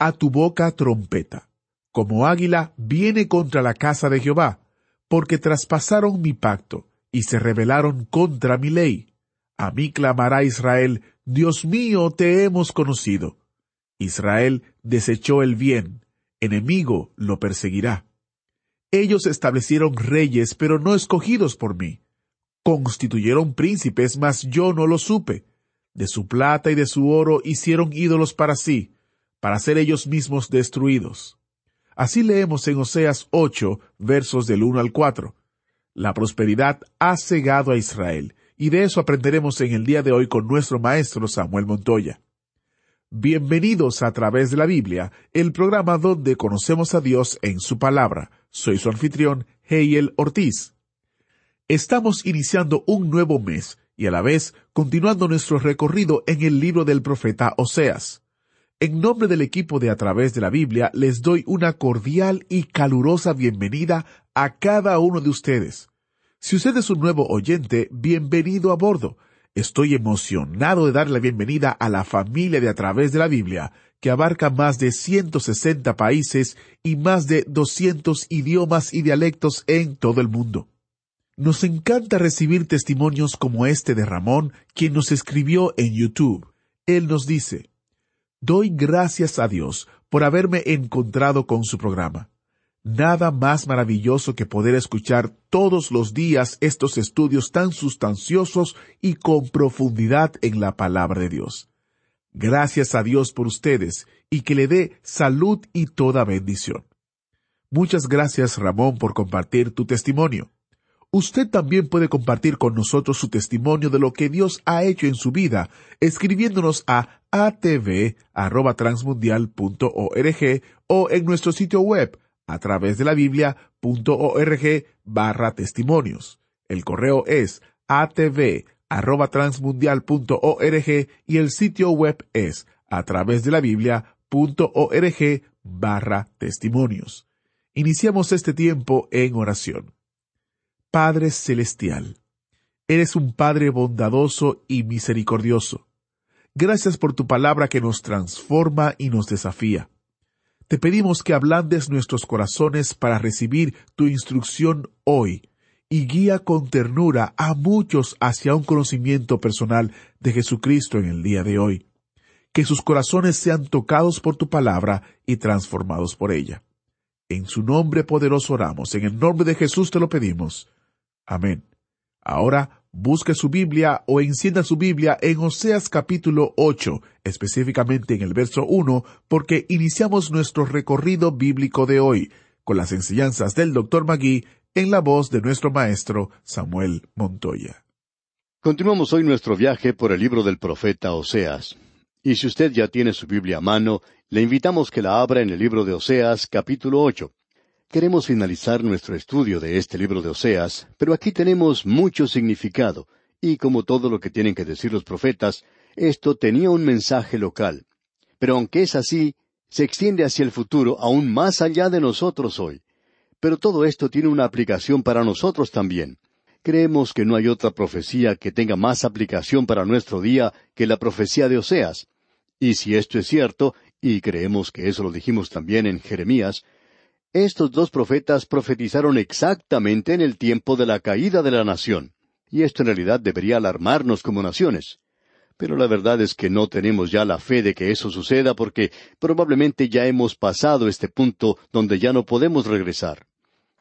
a tu boca trompeta. Como águila viene contra la casa de Jehová, porque traspasaron mi pacto y se rebelaron contra mi ley. A mí clamará Israel, Dios mío, te hemos conocido. Israel desechó el bien, enemigo lo perseguirá. Ellos establecieron reyes, pero no escogidos por mí. Constituyeron príncipes, mas yo no lo supe. De su plata y de su oro hicieron ídolos para sí, para ser ellos mismos destruidos. Así leemos en Oseas 8, versos del 1 al 4. La prosperidad ha cegado a Israel, y de eso aprenderemos en el día de hoy con nuestro maestro Samuel Montoya. Bienvenidos a través de la Biblia, el programa donde conocemos a Dios en su palabra. Soy su anfitrión, Heiel Ortiz. Estamos iniciando un nuevo mes y a la vez continuando nuestro recorrido en el libro del profeta Oseas. En nombre del equipo de A través de la Biblia les doy una cordial y calurosa bienvenida a cada uno de ustedes. Si usted es un nuevo oyente, bienvenido a bordo. Estoy emocionado de dar la bienvenida a la familia de A través de la Biblia, que abarca más de 160 países y más de 200 idiomas y dialectos en todo el mundo. Nos encanta recibir testimonios como este de Ramón, quien nos escribió en YouTube. Él nos dice, Doy gracias a Dios por haberme encontrado con su programa. Nada más maravilloso que poder escuchar todos los días estos estudios tan sustanciosos y con profundidad en la palabra de Dios. Gracias a Dios por ustedes y que le dé salud y toda bendición. Muchas gracias Ramón por compartir tu testimonio. Usted también puede compartir con nosotros su testimonio de lo que Dios ha hecho en su vida, escribiéndonos a atv@transmundial.org o en nuestro sitio web a través de la biblia.org barra testimonios. El correo es atv@transmundial.org y el sitio web es a través de la biblia.org barra testimonios. Iniciamos este tiempo en oración. Padre Celestial, eres un Padre bondadoso y misericordioso. Gracias por tu palabra que nos transforma y nos desafía. Te pedimos que ablandes nuestros corazones para recibir tu instrucción hoy y guía con ternura a muchos hacia un conocimiento personal de Jesucristo en el día de hoy. Que sus corazones sean tocados por tu palabra y transformados por ella. En su nombre poderoso oramos, en el nombre de Jesús te lo pedimos. Amén. Ahora busque su Biblia o encienda su Biblia en Oseas capítulo 8, específicamente en el verso 1, porque iniciamos nuestro recorrido bíblico de hoy con las enseñanzas del Dr. Magui en la voz de nuestro maestro Samuel Montoya. Continuamos hoy nuestro viaje por el libro del profeta Oseas. Y si usted ya tiene su Biblia a mano, le invitamos que la abra en el libro de Oseas capítulo 8. Queremos finalizar nuestro estudio de este libro de Oseas, pero aquí tenemos mucho significado, y como todo lo que tienen que decir los profetas, esto tenía un mensaje local. Pero aunque es así, se extiende hacia el futuro aún más allá de nosotros hoy. Pero todo esto tiene una aplicación para nosotros también. Creemos que no hay otra profecía que tenga más aplicación para nuestro día que la profecía de Oseas. Y si esto es cierto, y creemos que eso lo dijimos también en Jeremías, estos dos profetas profetizaron exactamente en el tiempo de la caída de la nación, y esto en realidad debería alarmarnos como naciones. Pero la verdad es que no tenemos ya la fe de que eso suceda porque probablemente ya hemos pasado este punto donde ya no podemos regresar.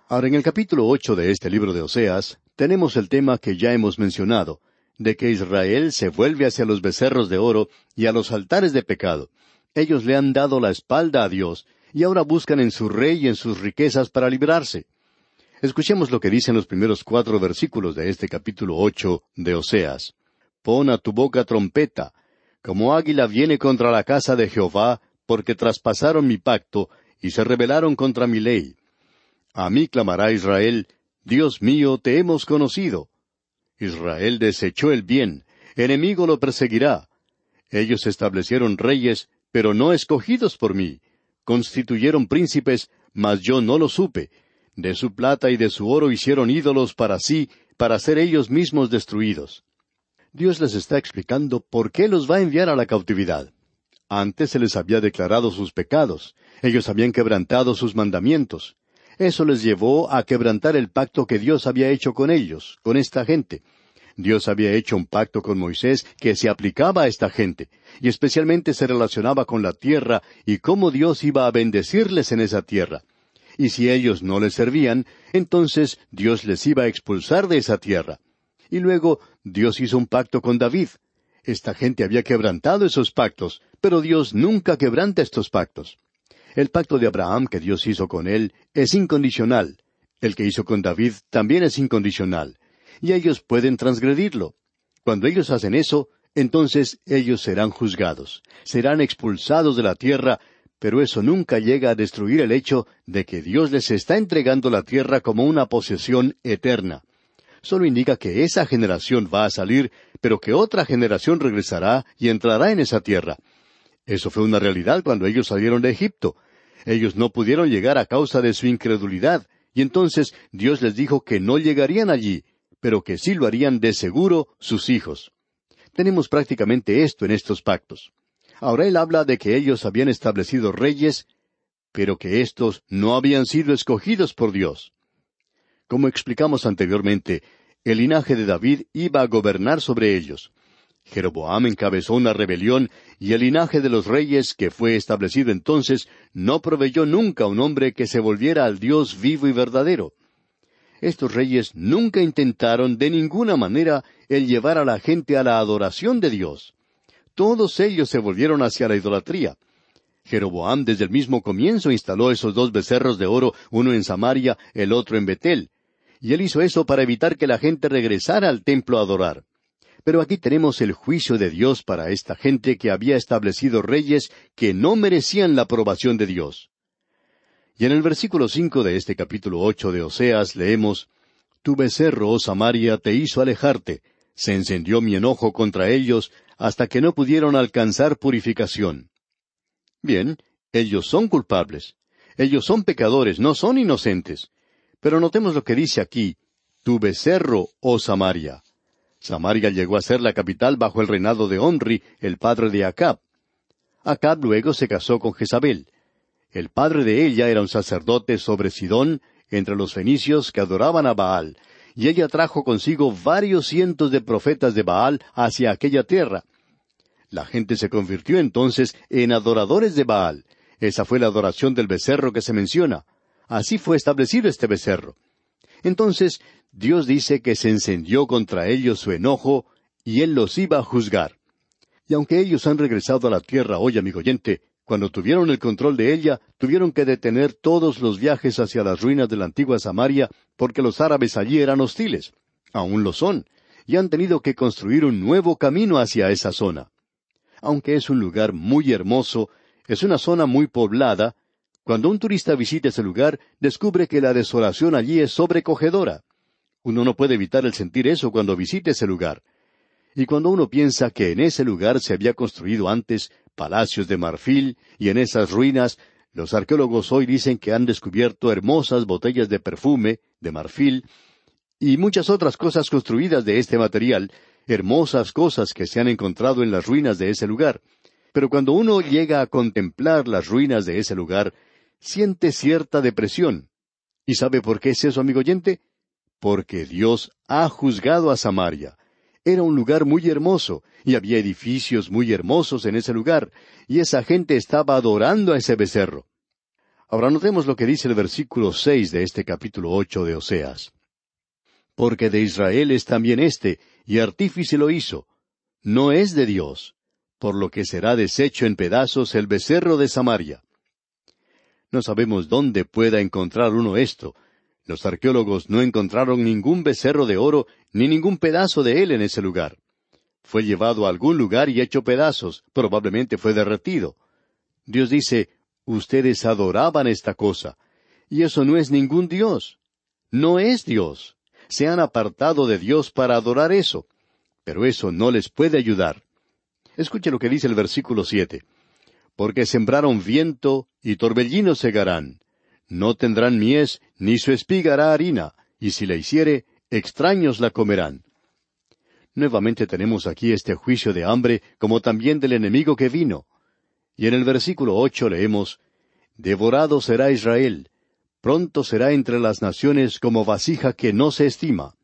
Ahora, en el capítulo ocho de este libro de Oseas, tenemos el tema que ya hemos mencionado, de que Israel se vuelve hacia los becerros de oro y a los altares de pecado. Ellos le han dado la espalda a Dios, y ahora buscan en su rey y en sus riquezas para librarse. Escuchemos lo que dicen los primeros cuatro versículos de este capítulo ocho de Oseas. Pon a tu boca trompeta, como águila viene contra la casa de Jehová, porque traspasaron mi pacto y se rebelaron contra mi ley. A mí clamará Israel, Dios mío, te hemos conocido. Israel desechó el bien, enemigo lo perseguirá. Ellos establecieron reyes, pero no escogidos por mí. Constituyeron príncipes, mas yo no lo supe. De su plata y de su oro hicieron ídolos para sí, para ser ellos mismos destruidos. Dios les está explicando por qué los va a enviar a la cautividad. Antes se les había declarado sus pecados, ellos habían quebrantado sus mandamientos. Eso les llevó a quebrantar el pacto que Dios había hecho con ellos, con esta gente. Dios había hecho un pacto con Moisés que se aplicaba a esta gente, y especialmente se relacionaba con la tierra y cómo Dios iba a bendecirles en esa tierra. Y si ellos no le servían, entonces Dios les iba a expulsar de esa tierra. Y luego Dios hizo un pacto con David. Esta gente había quebrantado esos pactos, pero Dios nunca quebranta estos pactos. El pacto de Abraham que Dios hizo con él es incondicional. El que hizo con David también es incondicional. Y ellos pueden transgredirlo. Cuando ellos hacen eso, entonces ellos serán juzgados, serán expulsados de la tierra, pero eso nunca llega a destruir el hecho de que Dios les está entregando la tierra como una posesión eterna solo indica que esa generación va a salir, pero que otra generación regresará y entrará en esa tierra. Eso fue una realidad cuando ellos salieron de Egipto. Ellos no pudieron llegar a causa de su incredulidad, y entonces Dios les dijo que no llegarían allí, pero que sí lo harían de seguro sus hijos. Tenemos prácticamente esto en estos pactos. Ahora él habla de que ellos habían establecido reyes, pero que éstos no habían sido escogidos por Dios. Como explicamos anteriormente, el linaje de David iba a gobernar sobre ellos. Jeroboam encabezó una rebelión y el linaje de los reyes que fue establecido entonces no proveyó nunca un hombre que se volviera al Dios vivo y verdadero. Estos reyes nunca intentaron de ninguna manera el llevar a la gente a la adoración de Dios. Todos ellos se volvieron hacia la idolatría. Jeroboam desde el mismo comienzo instaló esos dos becerros de oro, uno en Samaria, el otro en Betel y él hizo eso para evitar que la gente regresara al templo a adorar. Pero aquí tenemos el juicio de Dios para esta gente que había establecido reyes que no merecían la aprobación de Dios. Y en el versículo cinco de este capítulo ocho de Oseas leemos Tu becerro, oh Samaria, te hizo alejarte, se encendió mi enojo contra ellos hasta que no pudieron alcanzar purificación. Bien, ellos son culpables. Ellos son pecadores, no son inocentes. Pero notemos lo que dice aquí, tu becerro, oh Samaria. Samaria llegó a ser la capital bajo el reinado de Onri, el padre de Acab. Acab luego se casó con Jezabel. El padre de ella era un sacerdote sobre Sidón, entre los fenicios que adoraban a Baal, y ella trajo consigo varios cientos de profetas de Baal hacia aquella tierra. La gente se convirtió entonces en adoradores de Baal. Esa fue la adoración del becerro que se menciona. Así fue establecido este becerro. Entonces Dios dice que se encendió contra ellos su enojo y Él los iba a juzgar. Y aunque ellos han regresado a la tierra hoy, amigo oyente, cuando tuvieron el control de ella, tuvieron que detener todos los viajes hacia las ruinas de la antigua Samaria porque los árabes allí eran hostiles. Aún lo son, y han tenido que construir un nuevo camino hacia esa zona. Aunque es un lugar muy hermoso, es una zona muy poblada, cuando un turista visita ese lugar, descubre que la desolación allí es sobrecogedora. Uno no puede evitar el sentir eso cuando visite ese lugar. Y cuando uno piensa que en ese lugar se había construido antes palacios de marfil, y en esas ruinas los arqueólogos hoy dicen que han descubierto hermosas botellas de perfume, de marfil, y muchas otras cosas construidas de este material, hermosas cosas que se han encontrado en las ruinas de ese lugar. Pero cuando uno llega a contemplar las ruinas de ese lugar, siente cierta depresión. ¿Y sabe por qué es eso, amigo oyente? Porque Dios ha juzgado a Samaria. Era un lugar muy hermoso, y había edificios muy hermosos en ese lugar, y esa gente estaba adorando a ese becerro. Ahora notemos lo que dice el versículo seis de este capítulo ocho de Oseas. Porque de Israel es también éste, y artífice lo hizo. No es de Dios, por lo que será deshecho en pedazos el becerro de Samaria. No sabemos dónde pueda encontrar uno esto. Los arqueólogos no encontraron ningún becerro de oro ni ningún pedazo de él en ese lugar. fue llevado a algún lugar y hecho pedazos, probablemente fue derretido. Dios dice, ustedes adoraban esta cosa, y eso no es ningún Dios. No es Dios. Se han apartado de Dios para adorar eso, pero eso no les puede ayudar. Escuche lo que dice el versículo siete. Porque sembraron viento y torbellino segarán. No tendrán mies, ni su espiga hará harina, y si la hiciere, extraños la comerán. Nuevamente tenemos aquí este juicio de hambre como también del enemigo que vino. Y en el versículo ocho leemos, Devorado será Israel, pronto será entre las naciones como vasija que no se estima.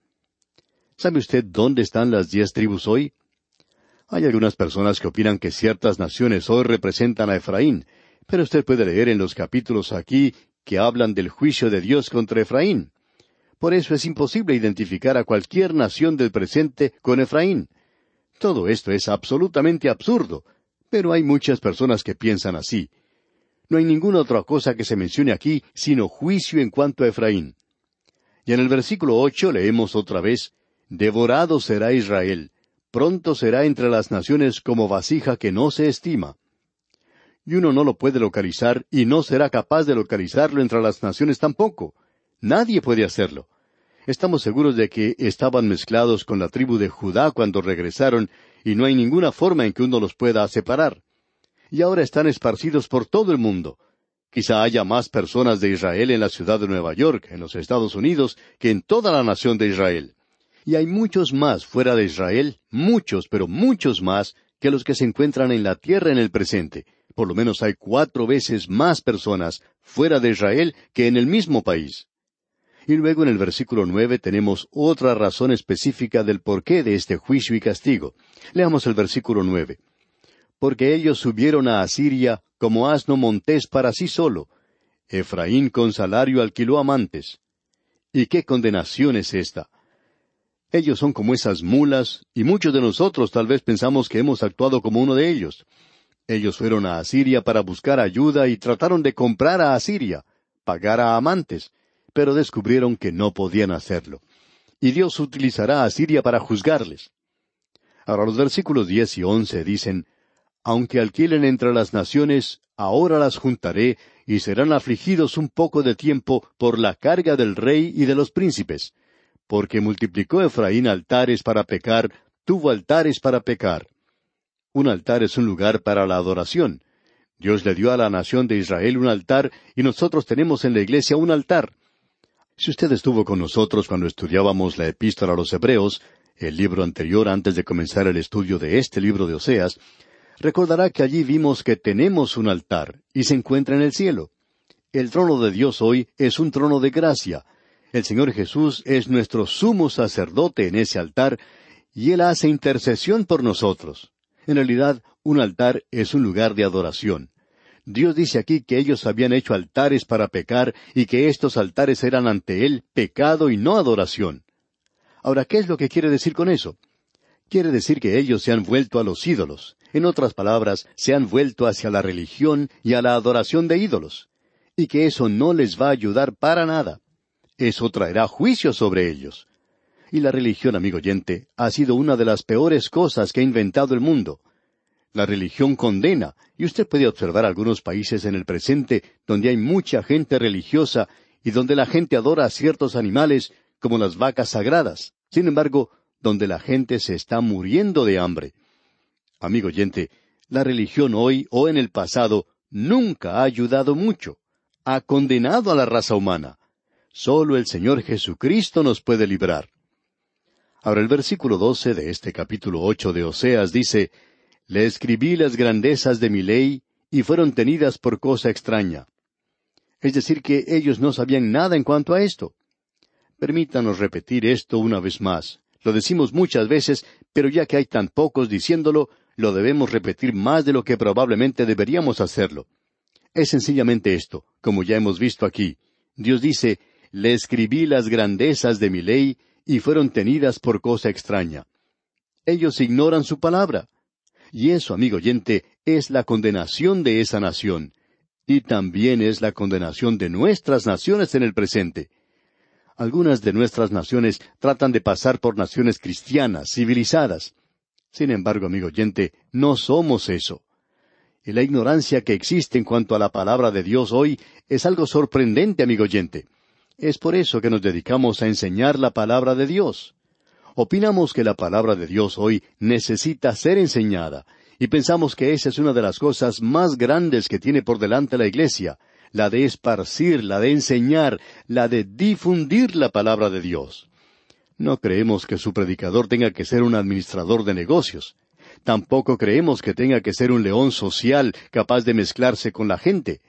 ¿Sabe usted dónde están las diez tribus hoy? Hay algunas personas que opinan que ciertas naciones hoy representan a Efraín, pero usted puede leer en los capítulos aquí que hablan del juicio de Dios contra Efraín. Por eso es imposible identificar a cualquier nación del presente con Efraín. Todo esto es absolutamente absurdo, pero hay muchas personas que piensan así. No hay ninguna otra cosa que se mencione aquí sino juicio en cuanto a Efraín. Y en el versículo ocho leemos otra vez, Devorado será Israel, pronto será entre las naciones como vasija que no se estima. Y uno no lo puede localizar y no será capaz de localizarlo entre las naciones tampoco. Nadie puede hacerlo. Estamos seguros de que estaban mezclados con la tribu de Judá cuando regresaron y no hay ninguna forma en que uno los pueda separar. Y ahora están esparcidos por todo el mundo. Quizá haya más personas de Israel en la ciudad de Nueva York, en los Estados Unidos, que en toda la nación de Israel. Y hay muchos más fuera de Israel, muchos, pero muchos más, que los que se encuentran en la tierra en el presente. Por lo menos hay cuatro veces más personas fuera de Israel que en el mismo país. Y luego en el versículo nueve tenemos otra razón específica del porqué de este juicio y castigo. Leamos el versículo nueve. Porque ellos subieron a Asiria como asno montés para sí solo. Efraín con salario alquiló amantes. ¿Y qué condenación es esta? Ellos son como esas mulas, y muchos de nosotros tal vez pensamos que hemos actuado como uno de ellos. Ellos fueron a Asiria para buscar ayuda y trataron de comprar a Asiria, pagar a amantes, pero descubrieron que no podían hacerlo. Y Dios utilizará a Asiria para juzgarles. Ahora los versículos diez y once dicen, Aunque alquilen entre las naciones, ahora las juntaré, y serán afligidos un poco de tiempo por la carga del rey y de los príncipes porque multiplicó Efraín altares para pecar, tuvo altares para pecar. Un altar es un lugar para la adoración. Dios le dio a la nación de Israel un altar y nosotros tenemos en la iglesia un altar. Si usted estuvo con nosotros cuando estudiábamos la epístola a los Hebreos, el libro anterior antes de comenzar el estudio de este libro de Oseas, recordará que allí vimos que tenemos un altar y se encuentra en el cielo. El trono de Dios hoy es un trono de gracia, el Señor Jesús es nuestro sumo sacerdote en ese altar y Él hace intercesión por nosotros. En realidad, un altar es un lugar de adoración. Dios dice aquí que ellos habían hecho altares para pecar y que estos altares eran ante Él pecado y no adoración. Ahora, ¿qué es lo que quiere decir con eso? Quiere decir que ellos se han vuelto a los ídolos. En otras palabras, se han vuelto hacia la religión y a la adoración de ídolos. Y que eso no les va a ayudar para nada eso traerá juicio sobre ellos. Y la religión, amigo oyente, ha sido una de las peores cosas que ha inventado el mundo. La religión condena, y usted puede observar algunos países en el presente donde hay mucha gente religiosa y donde la gente adora a ciertos animales como las vacas sagradas. Sin embargo, donde la gente se está muriendo de hambre. Amigo oyente, la religión hoy o en el pasado nunca ha ayudado mucho. Ha condenado a la raza humana. Solo el Señor Jesucristo nos puede librar. Ahora el versículo doce de este capítulo ocho de Oseas dice, Le escribí las grandezas de mi ley, y fueron tenidas por cosa extraña. Es decir, que ellos no sabían nada en cuanto a esto. Permítanos repetir esto una vez más. Lo decimos muchas veces, pero ya que hay tan pocos diciéndolo, lo debemos repetir más de lo que probablemente deberíamos hacerlo. Es sencillamente esto, como ya hemos visto aquí. Dios dice, le escribí las grandezas de mi ley y fueron tenidas por cosa extraña. Ellos ignoran su palabra. Y eso, amigo oyente, es la condenación de esa nación. Y también es la condenación de nuestras naciones en el presente. Algunas de nuestras naciones tratan de pasar por naciones cristianas, civilizadas. Sin embargo, amigo oyente, no somos eso. Y la ignorancia que existe en cuanto a la palabra de Dios hoy es algo sorprendente, amigo oyente. Es por eso que nos dedicamos a enseñar la palabra de Dios. Opinamos que la palabra de Dios hoy necesita ser enseñada, y pensamos que esa es una de las cosas más grandes que tiene por delante la Iglesia, la de esparcir, la de enseñar, la de difundir la palabra de Dios. No creemos que su predicador tenga que ser un administrador de negocios. Tampoco creemos que tenga que ser un león social capaz de mezclarse con la gente.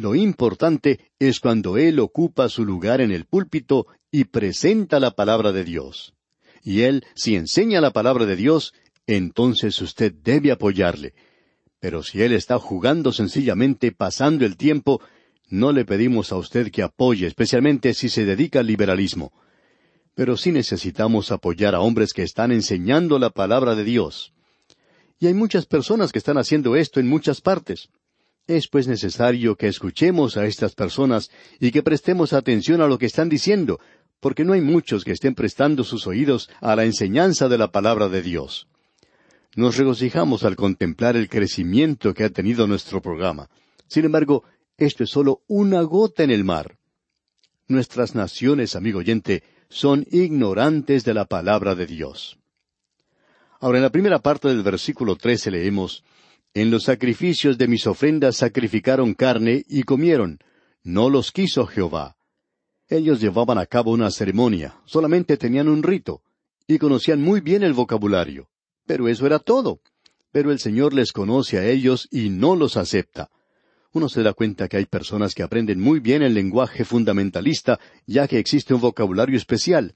Lo importante es cuando Él ocupa su lugar en el púlpito y presenta la palabra de Dios. Y Él, si enseña la palabra de Dios, entonces usted debe apoyarle. Pero si Él está jugando sencillamente, pasando el tiempo, no le pedimos a usted que apoye, especialmente si se dedica al liberalismo. Pero sí necesitamos apoyar a hombres que están enseñando la palabra de Dios. Y hay muchas personas que están haciendo esto en muchas partes. Es pues necesario que escuchemos a estas personas y que prestemos atención a lo que están diciendo, porque no hay muchos que estén prestando sus oídos a la enseñanza de la palabra de Dios. Nos regocijamos al contemplar el crecimiento que ha tenido nuestro programa. Sin embargo, esto es solo una gota en el mar. Nuestras naciones, amigo oyente, son ignorantes de la palabra de Dios. Ahora, en la primera parte del versículo trece leemos En los sacrificios de mis ofrendas sacrificaron carne y comieron. No los quiso Jehová. Ellos llevaban a cabo una ceremonia, solamente tenían un rito, y conocían muy bien el vocabulario. Pero eso era todo. Pero el Señor les conoce a ellos y no los acepta uno se da cuenta que hay personas que aprenden muy bien el lenguaje fundamentalista, ya que existe un vocabulario especial.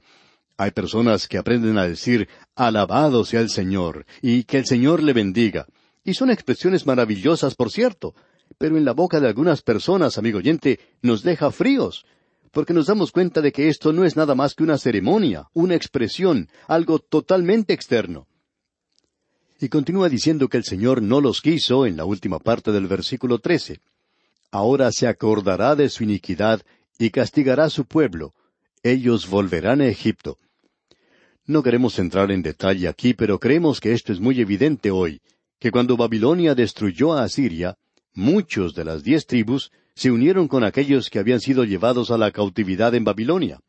Hay personas que aprenden a decir alabado sea el Señor y que el Señor le bendiga. Y son expresiones maravillosas, por cierto, pero en la boca de algunas personas, amigo oyente, nos deja fríos, porque nos damos cuenta de que esto no es nada más que una ceremonia, una expresión, algo totalmente externo. Y continúa diciendo que el Señor no los quiso en la última parte del versículo trece. Ahora se acordará de su iniquidad y castigará a su pueblo. Ellos volverán a Egipto. No queremos entrar en detalle aquí, pero creemos que esto es muy evidente hoy, que cuando Babilonia destruyó a Asiria, muchos de las diez tribus se unieron con aquellos que habían sido llevados a la cautividad en Babilonia.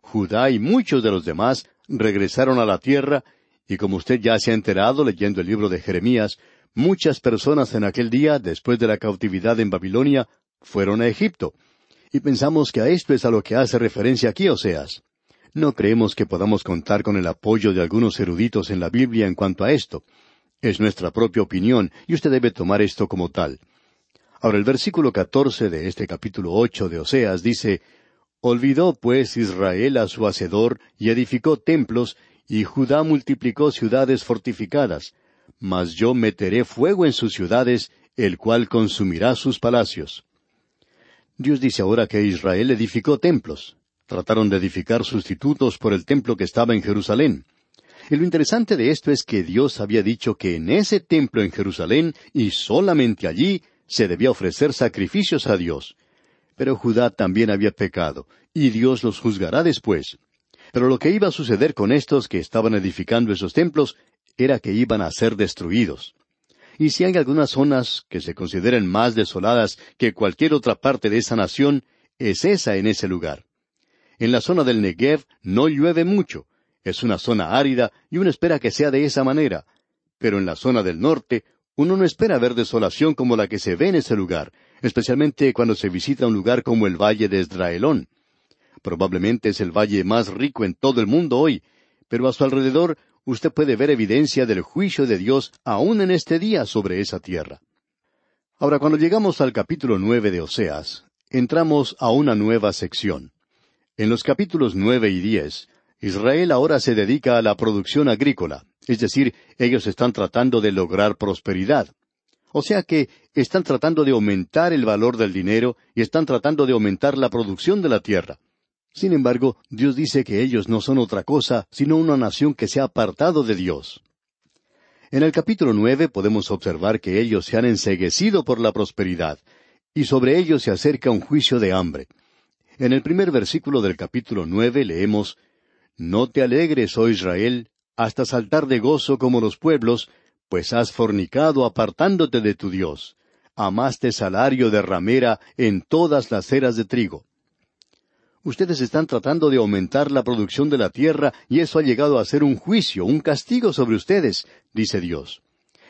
Judá y muchos de los demás regresaron a la tierra y como usted ya se ha enterado leyendo el libro de Jeremías, muchas personas en aquel día, después de la cautividad en Babilonia, fueron a Egipto. Y pensamos que a esto es a lo que hace referencia aquí Oseas. No creemos que podamos contar con el apoyo de algunos eruditos en la Biblia en cuanto a esto. Es nuestra propia opinión, y usted debe tomar esto como tal. Ahora el versículo catorce de este capítulo ocho de Oseas dice Olvidó pues Israel a su hacedor y edificó templos y Judá multiplicó ciudades fortificadas, mas yo meteré fuego en sus ciudades, el cual consumirá sus palacios. Dios dice ahora que Israel edificó templos. Trataron de edificar sustitutos por el templo que estaba en Jerusalén. Y lo interesante de esto es que Dios había dicho que en ese templo en Jerusalén, y solamente allí, se debía ofrecer sacrificios a Dios. Pero Judá también había pecado, y Dios los juzgará después. Pero lo que iba a suceder con estos que estaban edificando esos templos era que iban a ser destruidos. Y si hay algunas zonas que se consideren más desoladas que cualquier otra parte de esa nación, es esa en ese lugar. En la zona del Negev no llueve mucho, es una zona árida y uno espera que sea de esa manera. Pero en la zona del norte, uno no espera ver desolación como la que se ve en ese lugar, especialmente cuando se visita un lugar como el Valle de Esdraelón. Probablemente es el valle más rico en todo el mundo hoy, pero a su alrededor usted puede ver evidencia del juicio de Dios aún en este día sobre esa tierra. Ahora, cuando llegamos al capítulo nueve de Oseas, entramos a una nueva sección. En los capítulos nueve y diez, Israel ahora se dedica a la producción agrícola, es decir, ellos están tratando de lograr prosperidad. O sea que están tratando de aumentar el valor del dinero y están tratando de aumentar la producción de la tierra. Sin embargo, Dios dice que ellos no son otra cosa sino una nación que se ha apartado de Dios. En el capítulo nueve podemos observar que ellos se han enseguecido por la prosperidad, y sobre ellos se acerca un juicio de hambre. En el primer versículo del capítulo nueve leemos No te alegres, oh Israel, hasta saltar de gozo como los pueblos, pues has fornicado apartándote de tu Dios. Amaste salario de ramera en todas las eras de trigo. Ustedes están tratando de aumentar la producción de la tierra y eso ha llegado a ser un juicio, un castigo sobre ustedes, dice Dios.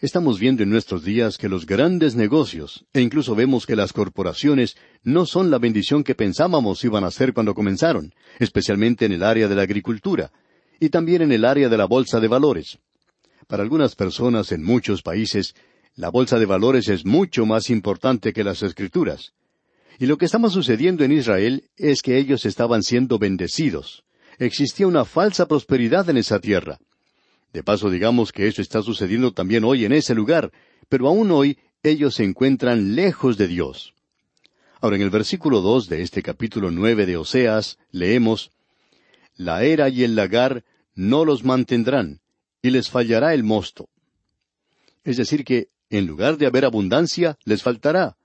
Estamos viendo en nuestros días que los grandes negocios, e incluso vemos que las corporaciones, no son la bendición que pensábamos iban a ser cuando comenzaron, especialmente en el área de la agricultura, y también en el área de la bolsa de valores. Para algunas personas en muchos países, la bolsa de valores es mucho más importante que las escrituras. Y lo que estaba sucediendo en Israel es que ellos estaban siendo bendecidos. Existía una falsa prosperidad en esa tierra. De paso, digamos que eso está sucediendo también hoy en ese lugar, pero aún hoy ellos se encuentran lejos de Dios. Ahora, en el versículo dos de este capítulo nueve de Oseas, leemos La era y el lagar no los mantendrán, y les fallará el mosto. Es decir, que en lugar de haber abundancia, les faltará.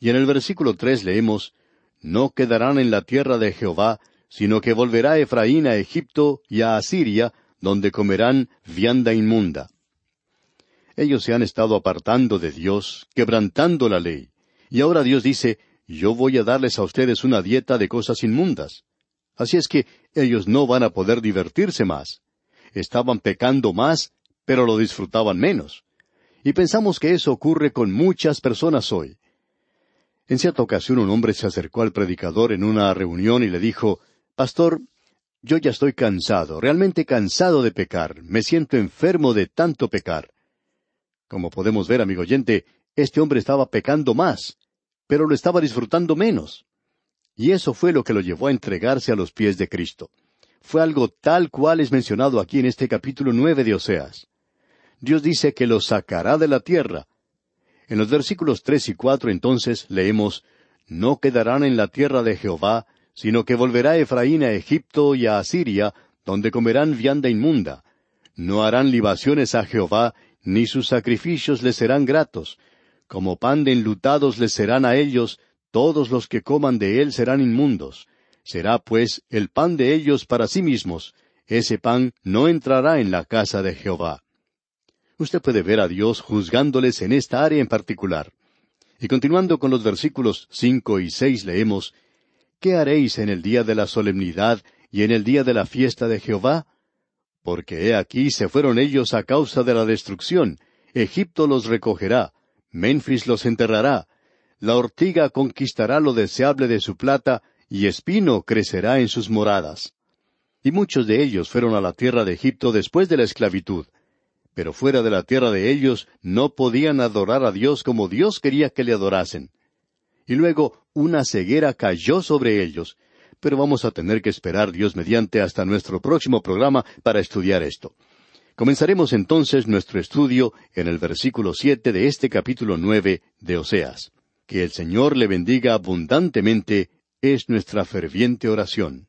Y en el versículo tres leemos, No quedarán en la tierra de Jehová, sino que volverá Efraín a Egipto y a Asiria, donde comerán vianda inmunda. Ellos se han estado apartando de Dios, quebrantando la ley. Y ahora Dios dice, yo voy a darles a ustedes una dieta de cosas inmundas. Así es que ellos no van a poder divertirse más. Estaban pecando más, pero lo disfrutaban menos. Y pensamos que eso ocurre con muchas personas hoy. En cierta ocasión un hombre se acercó al predicador en una reunión y le dijo, Pastor, yo ya estoy cansado, realmente cansado de pecar, me siento enfermo de tanto pecar. Como podemos ver, amigo oyente, este hombre estaba pecando más, pero lo estaba disfrutando menos. Y eso fue lo que lo llevó a entregarse a los pies de Cristo. Fue algo tal cual es mencionado aquí en este capítulo nueve de Oseas. Dios dice que lo sacará de la tierra, en los versículos tres y cuatro entonces leemos No quedarán en la tierra de Jehová, sino que volverá Efraín a Egipto y a Asiria, donde comerán vianda inmunda. No harán libaciones a Jehová, ni sus sacrificios les serán gratos. Como pan de enlutados les serán a ellos, todos los que coman de él serán inmundos. Será pues el pan de ellos para sí mismos. Ese pan no entrará en la casa de Jehová usted puede ver a Dios juzgándoles en esta área en particular. Y continuando con los versículos cinco y seis leemos ¿Qué haréis en el día de la solemnidad y en el día de la fiesta de Jehová? Porque he aquí se fueron ellos a causa de la destrucción, Egipto los recogerá, Memphis los enterrará, la ortiga conquistará lo deseable de su plata, y espino crecerá en sus moradas. Y muchos de ellos fueron a la tierra de Egipto después de la esclavitud, pero fuera de la tierra de ellos no podían adorar a Dios como Dios quería que le adorasen. Y luego una ceguera cayó sobre ellos, pero vamos a tener que esperar Dios mediante hasta nuestro próximo programa para estudiar esto. Comenzaremos entonces nuestro estudio en el versículo siete de este capítulo nueve de Oseas. Que el Señor le bendiga abundantemente es nuestra ferviente oración.